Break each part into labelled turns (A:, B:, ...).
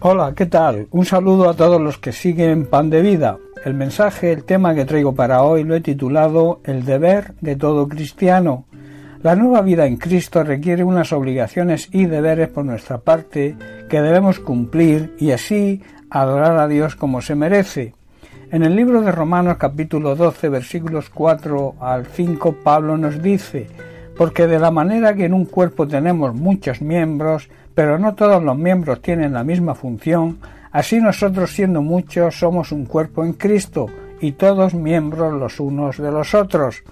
A: Hola, ¿qué tal? Un saludo a todos los que siguen Pan de Vida. El mensaje, el tema que traigo para hoy lo he titulado El deber de todo cristiano. La nueva vida en Cristo requiere unas obligaciones y deberes por nuestra parte que debemos cumplir y así adorar a Dios como se merece. En el libro de Romanos capítulo 12 versículos 4 al 5 Pablo nos dice porque de la manera que en un cuerpo tenemos muchos miembros, pero no todos los miembros tienen la misma función, así nosotros siendo muchos somos un cuerpo en Cristo y todos miembros los unos de los otros.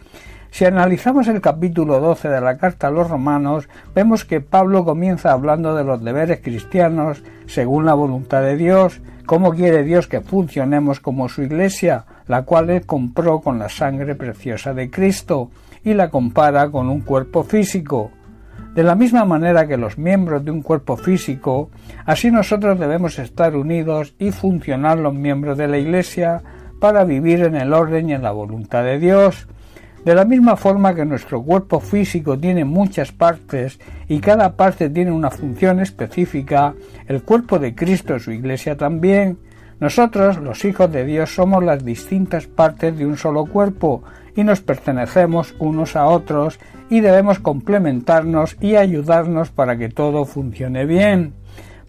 A: Si analizamos el capítulo 12 de la carta a los romanos, vemos que Pablo comienza hablando de los deberes cristianos según la voluntad de Dios, cómo quiere Dios que funcionemos como su iglesia, la cual él compró con la sangre preciosa de Cristo, y la compara con un cuerpo físico. De la misma manera que los miembros de un cuerpo físico, así nosotros debemos estar unidos y funcionar los miembros de la Iglesia para vivir en el orden y en la voluntad de Dios. De la misma forma que nuestro cuerpo físico tiene muchas partes y cada parte tiene una función específica, el cuerpo de Cristo, su Iglesia también. Nosotros, los hijos de Dios, somos las distintas partes de un solo cuerpo y nos pertenecemos unos a otros y debemos complementarnos y ayudarnos para que todo funcione bien.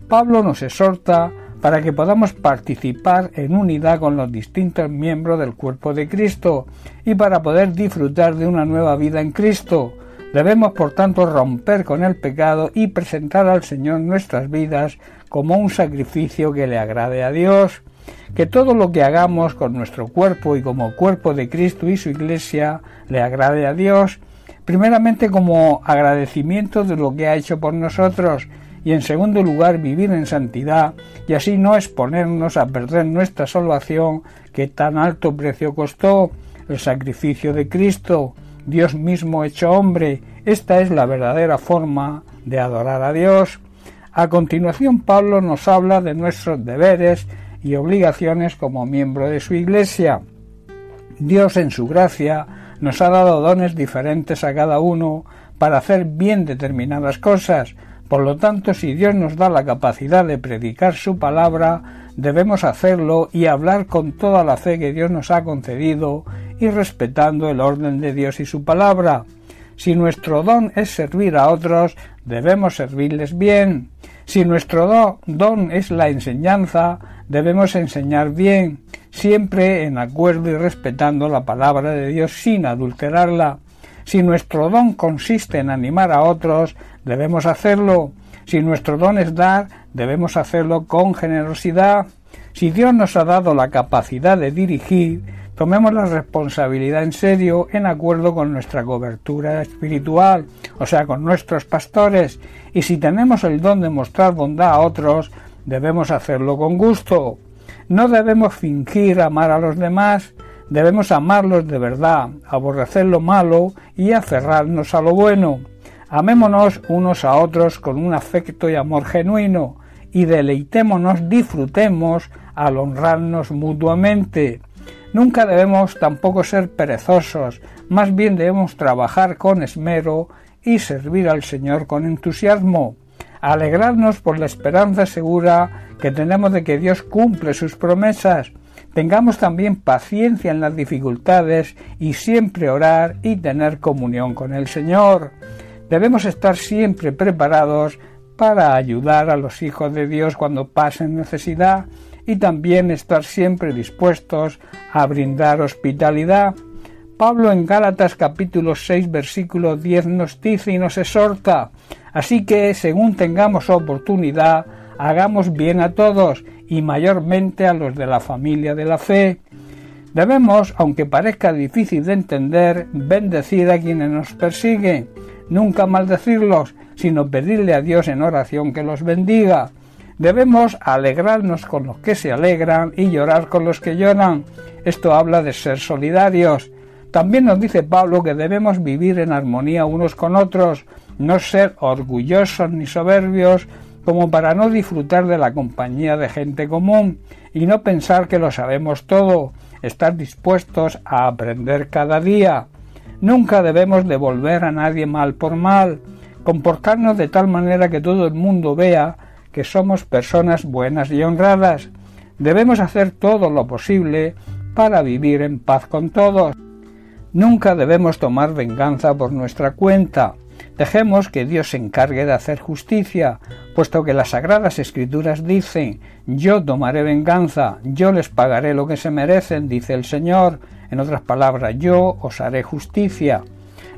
A: Pablo nos exhorta para que podamos participar en unidad con los distintos miembros del cuerpo de Cristo y para poder disfrutar de una nueva vida en Cristo. Debemos, por tanto, romper con el pecado y presentar al Señor nuestras vidas como un sacrificio que le agrade a Dios que todo lo que hagamos con nuestro cuerpo y como cuerpo de Cristo y su Iglesia le agrade a Dios, primeramente como agradecimiento de lo que ha hecho por nosotros y en segundo lugar vivir en santidad y así no exponernos a perder nuestra salvación que tan alto precio costó el sacrificio de Cristo, Dios mismo hecho hombre. Esta es la verdadera forma de adorar a Dios. A continuación Pablo nos habla de nuestros deberes y obligaciones como miembro de su Iglesia. Dios en su gracia nos ha dado dones diferentes a cada uno para hacer bien determinadas cosas. Por lo tanto, si Dios nos da la capacidad de predicar su palabra, debemos hacerlo y hablar con toda la fe que Dios nos ha concedido y respetando el orden de Dios y su palabra. Si nuestro don es servir a otros, debemos servirles bien. Si nuestro don es la enseñanza, debemos enseñar bien, siempre en acuerdo y respetando la palabra de Dios sin adulterarla. Si nuestro don consiste en animar a otros, debemos hacerlo. Si nuestro don es dar, debemos hacerlo con generosidad. Si Dios nos ha dado la capacidad de dirigir, tomemos la responsabilidad en serio en acuerdo con nuestra cobertura espiritual, o sea, con nuestros pastores. Y si tenemos el don de mostrar bondad a otros, debemos hacerlo con gusto. No debemos fingir amar a los demás, debemos amarlos de verdad, aborrecer lo malo y aferrarnos a lo bueno. Amémonos unos a otros con un afecto y amor genuino, y deleitémonos, disfrutemos al honrarnos mutuamente. Nunca debemos tampoco ser perezosos, más bien debemos trabajar con esmero y servir al Señor con entusiasmo alegrarnos por la esperanza segura que tenemos de que Dios cumple sus promesas. Tengamos también paciencia en las dificultades y siempre orar y tener comunión con el Señor. Debemos estar siempre preparados para ayudar a los hijos de Dios cuando pasen necesidad y también estar siempre dispuestos a brindar hospitalidad. Pablo en Gálatas capítulo 6 versículo 10 nos dice y nos exhorta Así que, según tengamos oportunidad, hagamos bien a todos y mayormente a los de la familia de la fe. Debemos, aunque parezca difícil de entender, bendecir a quienes nos persiguen, nunca maldecirlos, sino pedirle a Dios en oración que los bendiga. Debemos alegrarnos con los que se alegran y llorar con los que lloran. Esto habla de ser solidarios. También nos dice Pablo que debemos vivir en armonía unos con otros, no ser orgullosos ni soberbios como para no disfrutar de la compañía de gente común y no pensar que lo sabemos todo, estar dispuestos a aprender cada día. Nunca debemos devolver a nadie mal por mal, comportarnos de tal manera que todo el mundo vea que somos personas buenas y honradas. Debemos hacer todo lo posible para vivir en paz con todos. Nunca debemos tomar venganza por nuestra cuenta. Dejemos que Dios se encargue de hacer justicia, puesto que las sagradas escrituras dicen Yo tomaré venganza, yo les pagaré lo que se merecen, dice el Señor. En otras palabras, yo os haré justicia.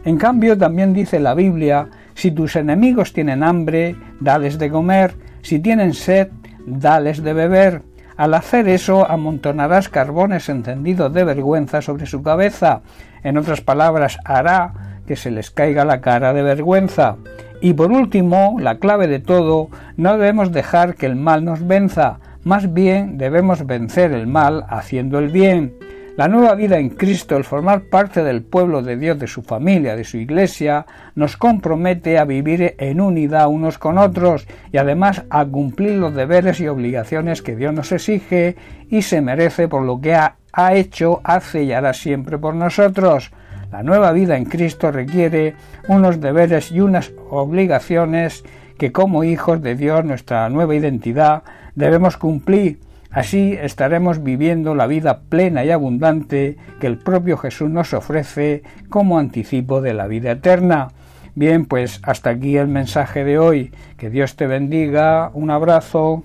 A: En cambio, también dice la Biblia Si tus enemigos tienen hambre, dales de comer, si tienen sed, dales de beber. Al hacer eso amontonarás carbones encendidos de vergüenza sobre su cabeza. En otras palabras, hará que se les caiga la cara de vergüenza. Y por último, la clave de todo, no debemos dejar que el mal nos venza, más bien debemos vencer el mal haciendo el bien. La nueva vida en Cristo, el formar parte del pueblo de Dios, de su familia, de su iglesia, nos compromete a vivir en unidad unos con otros y además a cumplir los deberes y obligaciones que Dios nos exige y se merece por lo que ha, hecho, hace y hará siempre por nosotros. La nueva vida en Cristo requiere unos deberes y unas obligaciones que como hijos de Dios, nuestra nueva identidad, debemos cumplir. Así estaremos viviendo la vida plena y abundante que el propio Jesús nos ofrece como anticipo de la vida eterna. Bien, pues hasta aquí el mensaje de hoy. Que Dios te bendiga. Un abrazo.